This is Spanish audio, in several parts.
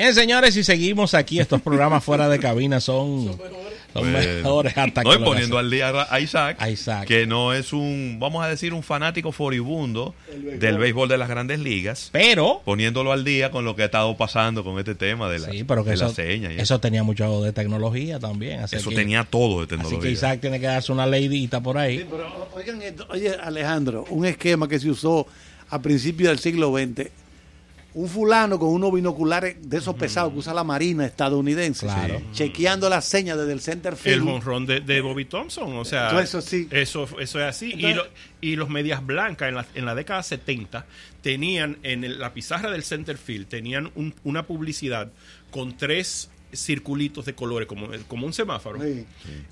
Bien, señores, y seguimos aquí. Estos programas fuera de cabina son, son mejores hasta no, que poniendo al día a Isaac, A Isaac. que no es un, vamos a decir, un fanático furibundo del béisbol de las grandes ligas, Pero, poniéndolo al día con lo que ha estado pasando con este tema de la, sí, pero que de la eso, seña. y eso tenía mucho de tecnología también. Así eso que- tenía todo de Así tecnología. que Isaac tiene que darse una leidita por ahí. Sí, pero oigan esto, oye Alejandro, un esquema que se usó a principios del siglo XX. Un fulano con unos binoculares de esos pesados que usa la marina estadounidense, Claro. chequeando las señas desde el center El field. jonrón de, de Bobby Thompson, o sea, eso sí. Eso, eso es así. y, Entonces- lo- y los medias blancas en la, en la década 70 tenían en el- la pizarra del center field, tenían un- una publicidad con tres circulitos de colores, como, como un semáforo. Sí.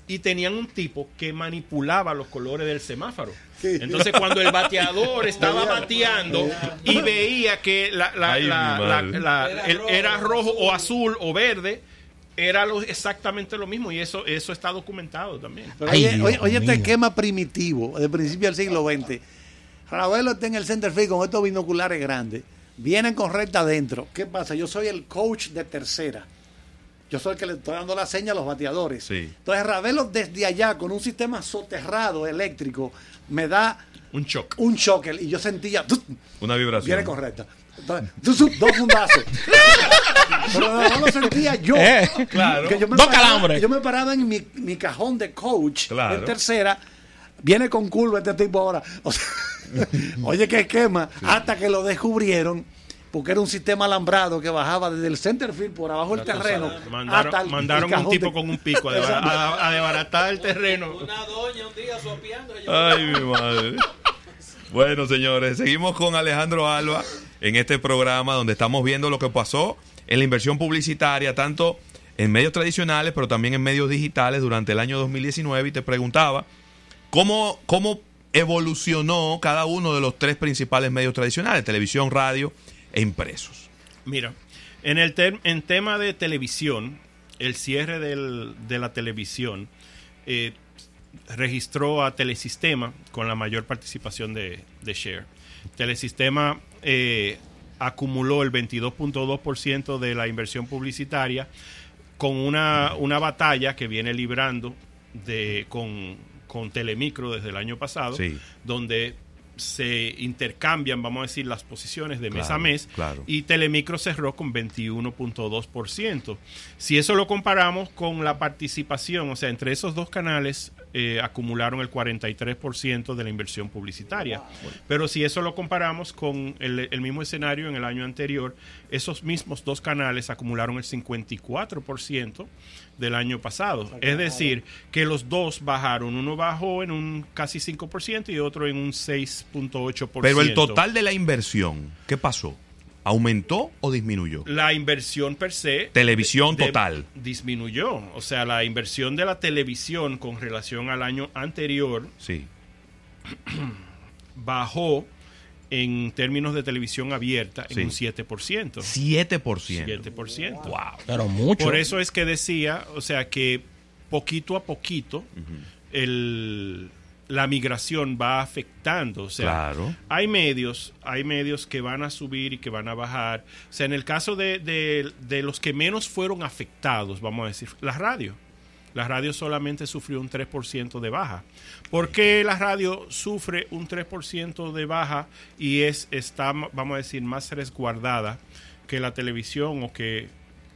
Y tenían un tipo que manipulaba los colores del semáforo. Sí. Entonces, cuando el bateador estaba bateando y veía que la, la- Ay, la- mi la- madre. la- el- era rojo o azul o verde, era lo- exactamente lo mismo. Y eso, eso está documentado también. Ay, oye, oye- oye este esquema primitivo de principio del siglo XX. Ravelo está en el center field con estos binoculares grandes. Vienen con recta adentro. ¿Qué pasa? Yo soy el coach de tercera. Yo soy el que le estoy dando la seña a los bateadores. Sí. Entonces Ravelo desde allá con un sistema soterrado eléctrico me da Un shock. un choque y yo sentía ¡tut! Una vibración. viene correcta. Entonces, dos fundazos. Pero no lo sentía yo. Eh, claro. Que yo me Dos paraba- calambres. Yo me paraba en mi, mi cajón de coach Claro. en tercera. Viene con curva este tipo ahora. O sea, oye, qué esquema. Hasta que lo descubrieron. Porque era un sistema alambrado que bajaba desde el center field por abajo del terreno. Mandaron, hasta el- mandaron el un tipo de- con un pico a, deba- a- a desbaratar el terreno. Una doña un día sopeando. Ay, mi madre. Bueno, señores, seguimos con Alejandro Alba en este programa donde estamos viendo lo que pasó en la inversión publicitaria, tanto en medios tradicionales, pero también en medios digitales durante el año 2019. Y te preguntaba, ¿cómo, cómo evolucionó cada uno de los tres principales medios tradicionales, televisión, radio e impresos? Mira, en el en tema de televisión, el cierre del- de la televisión eh, registró a Telesistema con la mayor participación de, de share. Telesistema eh, acumuló el 22.2% de la inversión publicitaria con una, una batalla que viene librando de, con, con Telemicro desde el año pasado, Sí. donde se intercambian, vamos a decir, las posiciones de mes Claro, a mes claro. y Telemicro cerró con 21.2%. Si eso lo comparamos con la participación, o sea, entre esos dos canales eh, acumularon el 43% de la inversión publicitaria. Pero si eso lo comparamos con el, el mismo escenario en el año anterior, esos mismos dos canales acumularon el 54% del año pasado. Es decir, que los dos bajaron. Uno bajó en un casi 5% y otro en un 6.8%. Pero el total de la inversión, ¿qué pasó? ¿Aumentó o disminuyó? La inversión per se. Televisión de- total. Disminuyó. O sea, la inversión de la televisión con relación al año anterior Sí. bajó en términos de televisión abierta en Sí. un 7%. 7%. 7%. Wow. pero mucho. Por eso es que decía, o sea, que poquito a poquito el, la migración va afectando. O sea, Claro. hay medios, hay medios que van a subir y que van a bajar. O sea, en el caso de, de- de los que menos fueron afectados, vamos a decir, la radio. La radio solamente sufrió un 3% de baja. ¿Por qué la radio sufre un 3% de baja y es, está, vamos a decir, más resguardada que la televisión o que,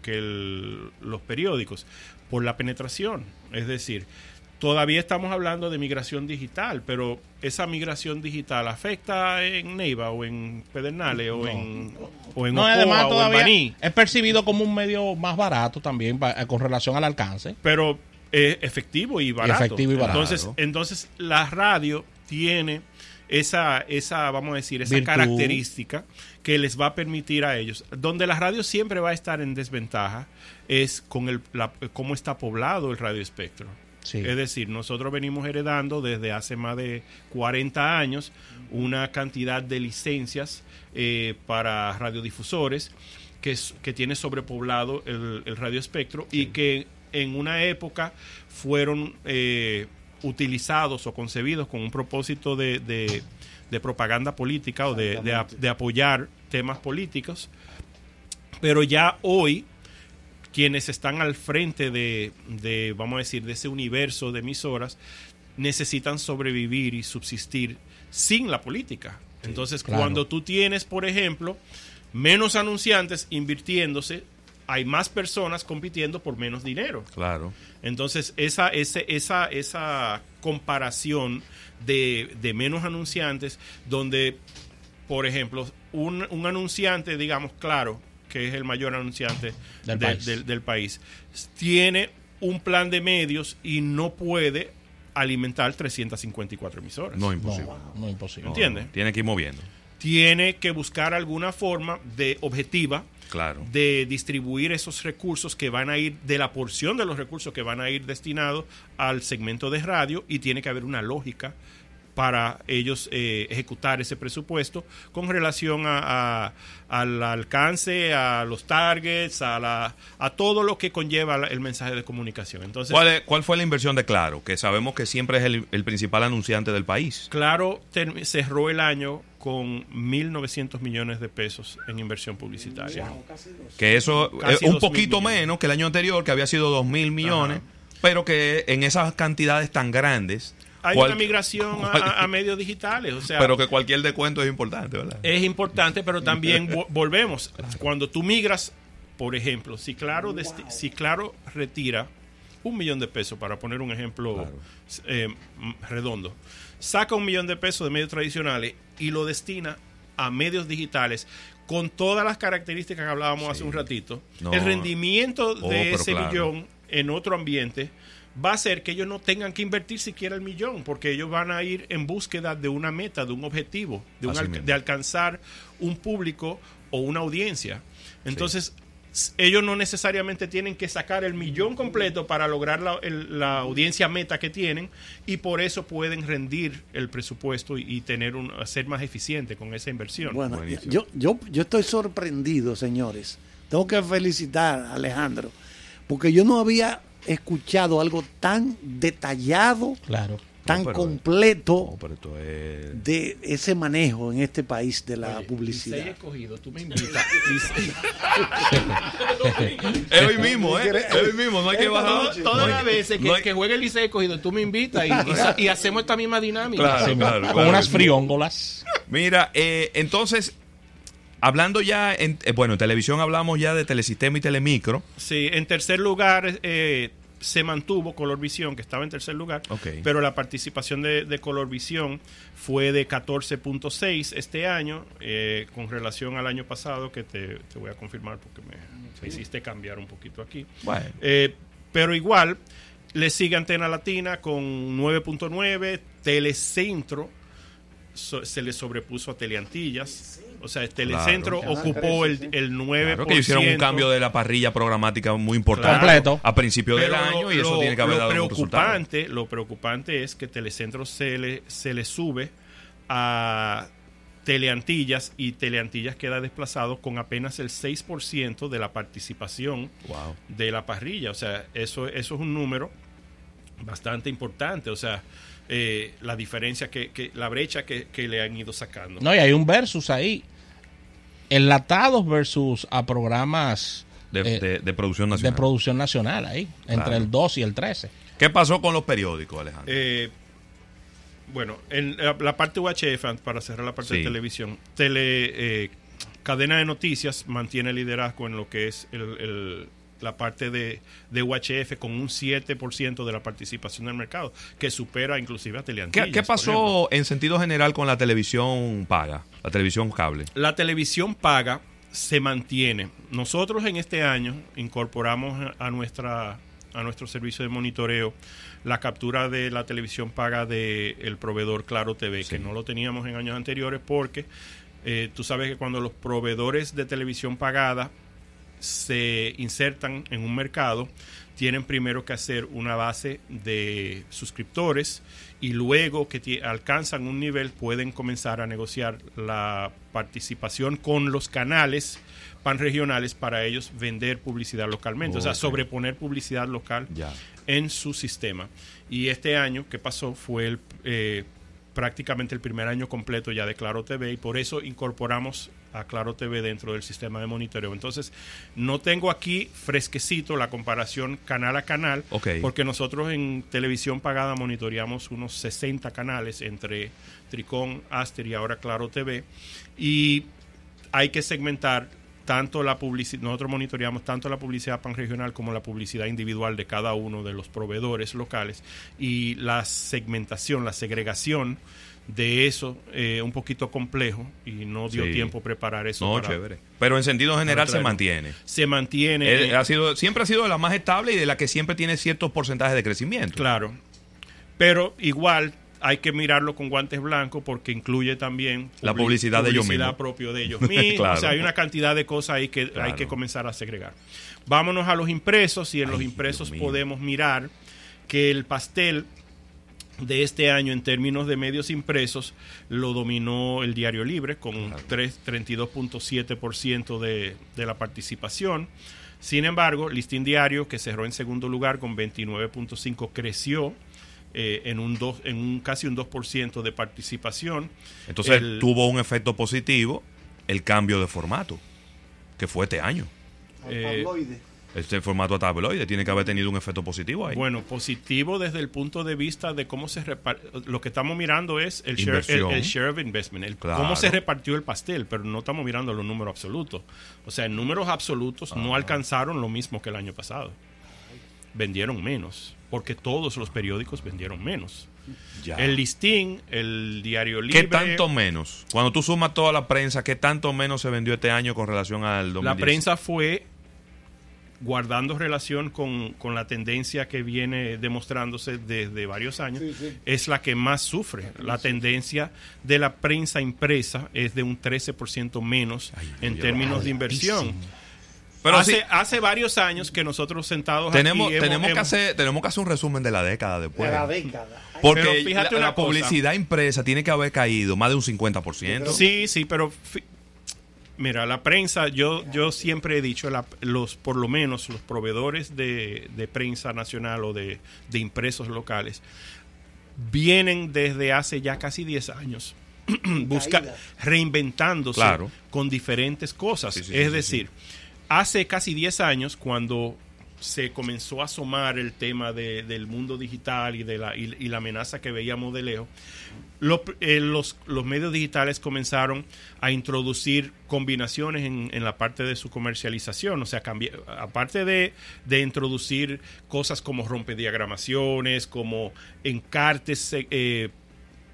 que el- los periódicos? Por la penetración. Es decir, todavía estamos hablando de migración digital, pero esa migración digital afecta en Neiva o en Pedernales o en, o en no, Ocoa además o en Baní. es percibido como un medio más barato también eh, con relación al alcance. pero es efectivo y barato. efectivo y barato. Entonces, entonces la radio tiene esa, esa, vamos a decir, esa Virtud. característica que les va a permitir a ellos. Donde la radio siempre va a estar en desventaja es con el, la- cómo está poblado el radio espectro. Sí. Es decir, nosotros venimos heredando desde hace más de 40 años una cantidad de licencias eh, para radiodifusores que, es- que tiene sobrepoblado el, el radio espectro y que en una época fueron eh, utilizados o concebidos con un propósito de, de- de propaganda política o de, de apoyar temas políticos. Pero ya hoy, quienes están al frente de, de, vamos a decir, de ese universo de emisoras, necesitan sobrevivir y subsistir sin la política. Entonces, claro. cuando tú tienes, por ejemplo, menos anunciantes invirtiéndose, hay más personas compitiendo por menos dinero. Claro. Entonces, esa, ese, esa, esa comparación de, de menos anunciantes, donde, por ejemplo, un, un anunciante, digamos, claro, que es el mayor anunciante Del de- país. del- del país, tiene un plan de medios y no puede alimentar 354 emisoras. No imposible. No, no imposible. No, ¿Entiende? no, Tiene que ir moviendo. Tiene que buscar alguna forma de objetiva Claro. de distribuir esos recursos que van a ir, de la porción de los recursos que van a ir destinados al segmento de radio y tiene que haber una lógica para ellos eh, ejecutar ese presupuesto con relación a, a- al alcance, a los targets, a, la, a todo lo que conlleva la- el mensaje de comunicación. Entonces, ¿Cuál, es- cuál fue la inversión de Claro? Que sabemos que siempre es el, el principal anunciante del país. Claro cerró el año con 1.900 millones de pesos en inversión publicitaria. Que eso es un poquito menos que el año anterior, que había sido 2 mil millones, pero que en esas cantidades tan grandes. Hay cual- una migración a- cual- a, a medios digitales. O sea, pero que cualquier descuento es importante, ¿verdad? es importante, pero también vo- volvemos. Cuando tú migras, por ejemplo, si Claro, desti- si claro retira un millón de pesos, para poner un ejemplo eh, redondo, saca un millón de pesos de medios tradicionales y lo destina a medios digitales con todas las características que hablábamos hace un ratito, No. el rendimiento Oh, de pero ese claro. millón en otro ambiente va a hacer que ellos no tengan que invertir siquiera el millón, porque ellos van a ir en búsqueda de una meta, de un objetivo, de, un Así alca- mismo. de alcanzar un público o una audiencia. Entonces, ellos no necesariamente tienen que sacar el millón completo para lograr la, el- la audiencia meta que tienen y por eso pueden rendir el presupuesto y, y tener un, ser más eficiente con esa inversión. Bueno, Buenísimo. yo, yo, yo estoy sorprendido, señores. Tengo que felicitar a Alejandro, porque yo no había escuchado algo tan detallado, Claro. tan pero- completo No, pero esto es... de ese manejo en este país de la Licey publicidad. escogido, tú me invitas. Es hoy mismo, ¿eh? Es hoy mismo, no hay que bajar. Todas las veces que, no hay- que juegue el Licey escogido, tú me invitas y, y sa- y hacemos esta misma dinámica. Claro, Sí, claro, con claro unas frióngolas. Mira, eh, entonces, hablando ya, en, eh, bueno, en televisión hablamos ya de Telesistema y Telemicro. Sí, en tercer lugar eh, se mantuvo Colorvisión, que estaba en tercer lugar, Ok. pero la participación de, de Colorvisión fue de 14.6 este año, eh, con relación al año pasado, que te, te voy a confirmar porque me, hiciste cambiar un poquito aquí. Bueno. Eh, pero igual, le sigue Antena Latina con 9.9, Telecentro so- se le sobrepuso a Teleantillas. O sea, Telecentro Claro. ocupó el, el 9%. Claro que hicieron un cambio de la parrilla programática muy importante Completo. a principio del año y lo- eso tiene que haber lo dado un resultado. preocupante, Lo preocupante es que Telecentro se le, se le sube a Teleantillas y Teleantillas queda desplazado con apenas el 6% de la participación Wow. de la parrilla. O sea, eso, eso es un número bastante importante. O sea, eh, la diferencia, que, que la brecha que, que le han ido sacando. No, y hay un versus ahí. Enlatados versus a programas De, eh, de- de producción de nacional. producción nacional ahí, entre Claro. el 2 y el 13. ¿Qué pasó con los periódicos, Alejandro? Eh, bueno, en la, la parte UHF, para cerrar la parte Sí. de televisión, tele, eh, cadena de noticias mantiene liderazgo en lo que es el- el- la parte de, de UHF con un 7% de la participación del mercado, que supera inclusive a ¿Qué, Teleantillas. qué pasó en sentido general con la televisión paga, la televisión cable? La televisión paga se mantiene. Nosotros en este año incorporamos a nuestra a nuestro servicio de monitoreo la captura de la televisión paga del proveedor Claro TV, que no lo teníamos en años anteriores porque eh, tú sabes que cuando los proveedores de televisión pagada se insertan en un mercado, tienen primero que hacer una base de suscriptores y luego que alcanzan un nivel pueden comenzar a negociar la participación con los canales panregionales para ellos vender publicidad localmente, o sea, sobreponer publicidad local en su sistema. Y este año que pasó fue el, eh, prácticamente el primer año completo ya de Claro TV y por eso incorporamos a Claro TV dentro del sistema de monitoreo. Entonces, no tengo aquí fresquecito la comparación canal a canal, porque nosotros en televisión pagada monitoreamos unos 60 canales entre Tricón, Aster y ahora Claro TV. Y hay que segmentar tanto la publicidad, nosotros monitoreamos tanto la publicidad panregional como la publicidad individual de cada uno de los proveedores locales y la segmentación, la segregación de eso eh, un poquito complejo y no dio Sí. tiempo preparar eso. No, para- chévere. Pero en sentido general se mantiene. Se mantiene. Él eh, ha sido, siempre ha sido de la más estable y de la que siempre tiene ciertos porcentajes de crecimiento. Claro. Pero igual hay que mirarlo con guantes blancos porque incluye también La publi- publicidad de ellos mismos. propio de ellos mismos. Claro. O sea, hay una cantidad de cosas ahí que hay Claro. que comenzar a segregar. Vámonos a los impresos y en los impresos podemos mirar que el pastel de este año en términos de medios impresos lo dominó el Diario Libre con un tres- 32.7% de, de la participación. Sin embargo, Listín Diario, que cerró en segundo lugar con 29.5, creció eh, en, un dos, en un casi un 2% de participación. Entonces El- tuvo un efecto positivo el cambio de formato, que fue este año. Eh, Tabloide. Este formato a tabloide tiene que haber tenido un efecto positivo ahí. Bueno, positivo desde el punto de vista de cómo se reparte. Lo que estamos mirando es el share, el, share of investment, el- Claro. cómo se repartió el pastel, pero no estamos mirando los números absolutos. O sea, en números absolutos no alcanzaron lo mismo que el año pasado. Vendieron menos, porque todos los periódicos vendieron menos. Ya. El listín, el diario libre. ¿Qué tanto menos? Cuando tú sumas toda la prensa, ¿qué tanto menos se vendió este año con relación al 2010? La prensa fue guardando relación con, con la tendencia que viene demostrándose desde varios años, es la que más sufre. La tendencia de la prensa impresa es de un 13% menos en Dios, términos de inversión. Pero hace, sí, hace varios años que nosotros sentados tenemos, aquí hemos- tenemos, que hacer, tenemos que hacer un resumen de la década después. de la década. Porque Pero fíjate la, una la cosa. publicidad impresa tiene que haber caído más de un 50%. Sí, sí, pero mira, la prensa, yo, yo siempre he dicho, la- los, por lo menos los proveedores de, de prensa nacional o de, de impresos locales vienen desde hace ya casi 10 años busca, reinventándose Claro. con diferentes cosas. Sí, sí, es sí, sí, decir, hace casi 10 años cuando se comenzó a asomar el tema de- del mundo digital y de la, y, la amenaza que veíamos de lejos, eh, los, medios digitales comenzaron a introducir combinaciones en, la parte de su comercialización. O sea, aparte de, de introducir cosas como rompediagramaciones, como encartes eh,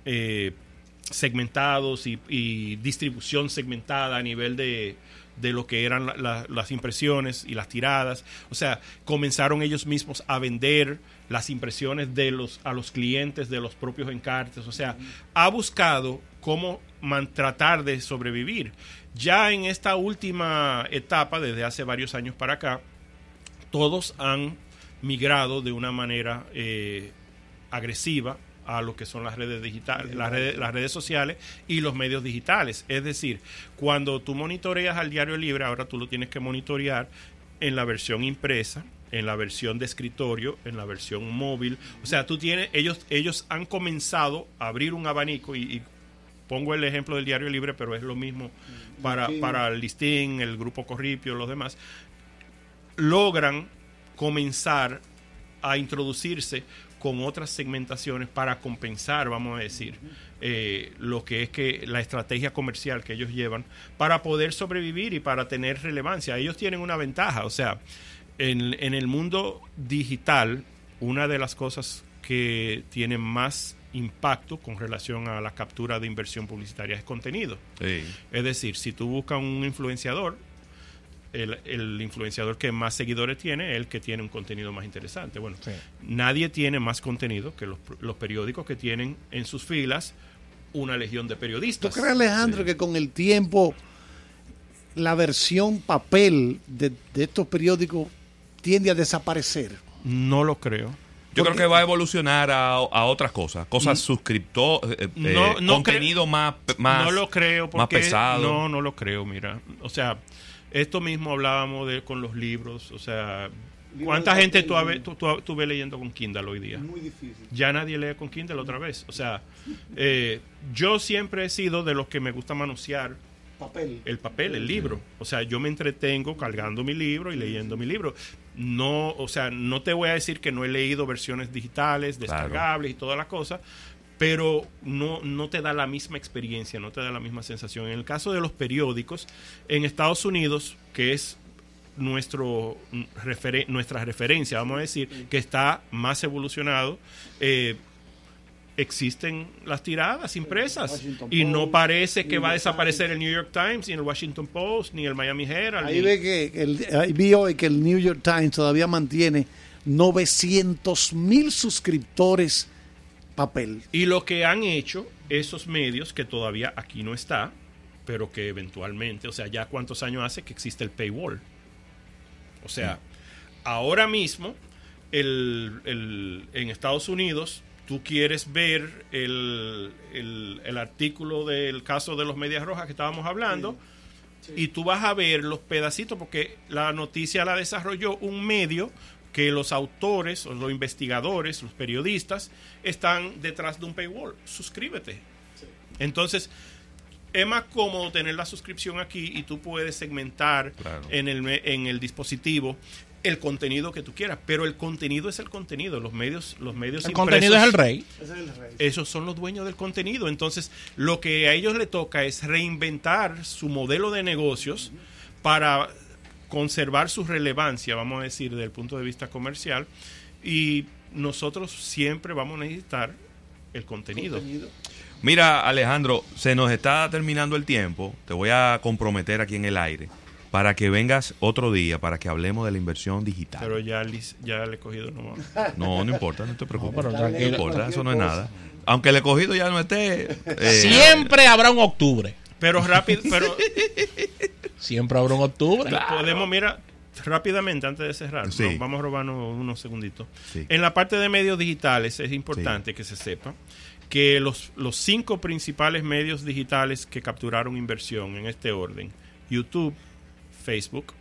eh, segmentados y distribución segmentada a nivel de, de lo que eran la- la- las impresiones y las tiradas. O sea, comenzaron ellos mismos a vender las impresiones de los, a los clientes de los propios encartes. O sea, ha buscado cómo man- tratar de sobrevivir. Ya en esta última etapa, desde hace varios años para acá, todos han migrado de una manera eh, agresiva a lo que son las redes digitales, las redes, las redes sociales y los medios digitales. Es decir, cuando tú monitoreas al diario libre, ahora tú lo tienes que monitorear en la versión impresa, en la versión de escritorio, en la versión móvil. O sea, tú tienes, ellos, ellos han comenzado a abrir un abanico y, y pongo el ejemplo del diario libre, pero es lo mismo para, para el listín, el grupo Corripio, los demás logran comenzar a introducirse con otras segmentaciones para compensar, vamos a decir, eh, lo que es que la estrategia comercial que ellos llevan para poder sobrevivir y para tener relevancia. Ellos tienen una ventaja, o sea, en, en el mundo digital, una de las cosas que tiene más impacto con relación a la captura de inversión publicitaria es contenido. Sí. Es decir, si tú buscas un influenciador, el, el influenciador que más seguidores tiene es el que tiene un contenido más interesante. Bueno, Sí. nadie tiene más contenido que los, los periódicos que tienen en sus filas una legión de ¿Tú periodistas. crees, Alejandro, que con el tiempo la versión papel de, de estos periódicos tiende a desaparecer? No lo creo. Yo Porque- creo que va a evolucionar a, a otras cosas, cosas suscriptor, eh, eh, No, no contenido más, más no lo creo más porque pesado. no no lo creo mira o sea esto mismo hablábamos de con los libros o sea cuánta gente tú, habe- ¿no? tú, tú- tú ves leyendo con Kindle hoy día Muy difícil. ya nadie lee con Kindle otra vez. O sea, eh, yo siempre he sido de los que me gusta manosear Papel. el papel, el libro. O sea, yo me entretengo cargando mi libro y leyendo mi libro. No, o sea, no te voy a decir que no he leído versiones digitales, Claro. descargables y todas las cosas, pero no, no te da la misma experiencia, no te da la misma sensación. En el caso de los periódicos, en Estados Unidos, que es nuestro referen- nuestra referencia, vamos a decir, que está más evolucionado, eh, existen las tiradas impresas y no parece que va a desaparecer el New York Times, ni el Washington Post, ni el Miami Herald. Ahí ni- ve que, que el, ahí vi hoy que el New York Times todavía mantiene 900 mil suscriptores papel. Y lo que han hecho esos medios, que todavía aquí no está, pero que eventualmente, o sea, ya cuántos años hace que existe el paywall. O sea, ahora mismo, el, el- en Estados Unidos, tú quieres ver el, el- el artículo del caso de los Medias Rojas que estábamos hablando, y tú vas a ver los pedacitos, porque la noticia la desarrolló un medio que los autores, o los investigadores, los periodistas, están detrás de un paywall. Suscríbete. Entonces, es más cómodo tener la suscripción aquí y tú puedes segmentar Claro. en, el, me- en el dispositivo el contenido que tú quieras. Pero el contenido es el contenido. Los medios, los medios El contenido es el rey. esos son los dueños del contenido. Entonces, lo que a ellos le toca es reinventar su modelo de negocios para conservar su relevancia, vamos a decir, desde el punto de vista comercial. Y nosotros siempre vamos a necesitar el contenido. Mira, Alejandro, se nos está terminando el tiempo. Te voy a comprometer aquí en el aire para que vengas otro día para que hablemos de la inversión digital. Pero ya, ya le he cogido nomás. no, no importa, no te preocupes. No, pero No, importa, eso no es nada. Aunque el escogido ya no esté. eh, Siempre habrá un octubre. Pero rápido, pero Siempre habrá un octubre. podemos, mira, rápidamente antes de cerrar, Sí. no, vamos a robarnos unos segunditos. Sí. En la parte de medios digitales es importante que se sepa que los, los cinco principales medios digitales que capturaron inversión en este orden, YouTube, Facebook,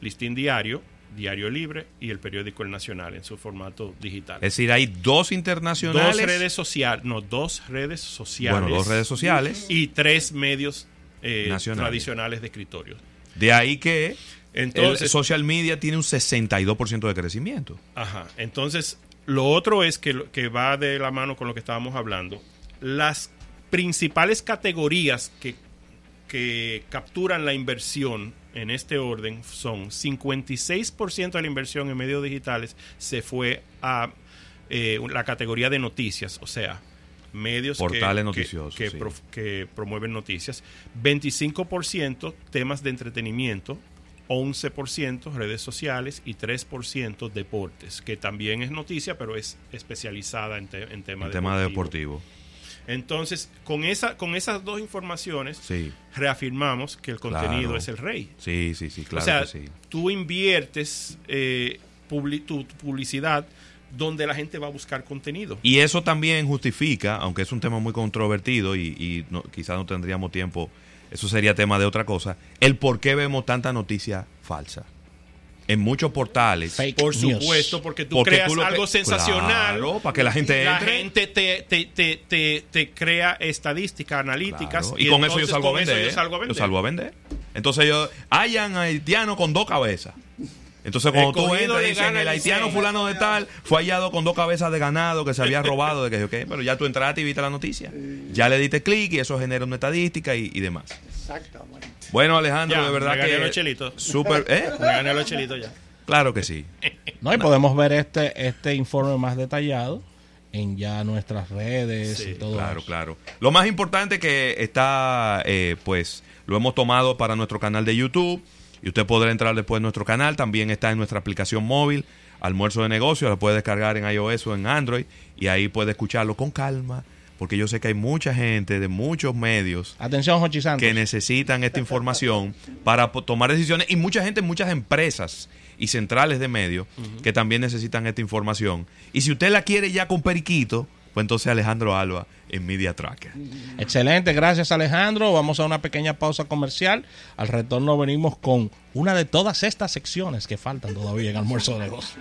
Listín Diario, Diario Libre y el periódico El Nacional en su formato digital. Es decir, hay dos internacionales. dos redes sociales, no, dos redes sociales. bueno, dos redes sociales. Y tres medios eh, tradicionales de escritorio. De ahí que el Entonces, social media tiene un 62% de crecimiento. Ajá. Entonces, lo otro es que, que va de la mano con lo que estábamos hablando. Las principales categorías que, que capturan la inversión en este orden son 56% de la inversión en medios digitales se fue a eh, la categoría de noticias, o sea, medios Portales que, noticiosos, que, sí. prof- que promueven noticias, 25% temas de entretenimiento, 11% redes sociales y 3% deportes, que también es noticia, pero es especializada en, te- en tema deportivo. Entonces, con, esa, con esas dos informaciones, Sí, reafirmamos que el contenido Claro. es el rey. sí, sí, sí, claro o sea, que sí. tú inviertes eh, publi- tu, tu publicidad donde la gente va a buscar contenido. Y eso también justifica, aunque es un tema muy controvertido y, y no, quizás no tendríamos tiempo, eso sería tema de otra cosa, el por qué vemos tanta noticia falsa. En muchos portales. Fake Por news. supuesto, porque tú Porque creas tú lo que- algo sensacional. Claro, para que la gente La entre. gente te, te, te, te, te crea estadísticas analíticas. Claro, Y, con eso yo salgo a con eso vender. yo salgo a Yo vender. salgo a vender. Entonces yo, hayan haitiano con dos cabezas. Entonces cuando tú entras dicen el haitiano Licey". fulano de tal fue hallado con dos cabezas de ganado que se había robado de que yo qué, pero ya tú entraste y viste la noticia. Ya le diste clic y eso genera una estadística y, y demás. Exactamente. Bueno, Alejandro, Ya, de verdad me gané que los chelitos. súper, ¿eh? Me gané los chelitos ya. Claro que sí. No, y podemos ver este, este informe más detallado en ya nuestras redes Sí, y todo Claro, eso. claro. Lo más importante que está, eh, pues, lo hemos tomado para nuestro canal de YouTube y usted podrá entrar después en nuestro canal. También está en nuestra aplicación móvil, Almuerzo de Negocios, la puede descargar en iOS o en Android y ahí puede escucharlo con calma, porque yo sé que hay mucha gente de muchos medios Atención, que necesitan esta información para tomar decisiones y mucha gente, muchas empresas y centrales de medios que también necesitan esta información. Y si usted la quiere ya con periquito, pues entonces Alejandro Alba en Media Tracker. Excelente, gracias Alejandro. Vamos a una pequeña pausa comercial. Al retorno venimos con una de todas estas secciones que faltan todavía en Almuerzo de Negocios.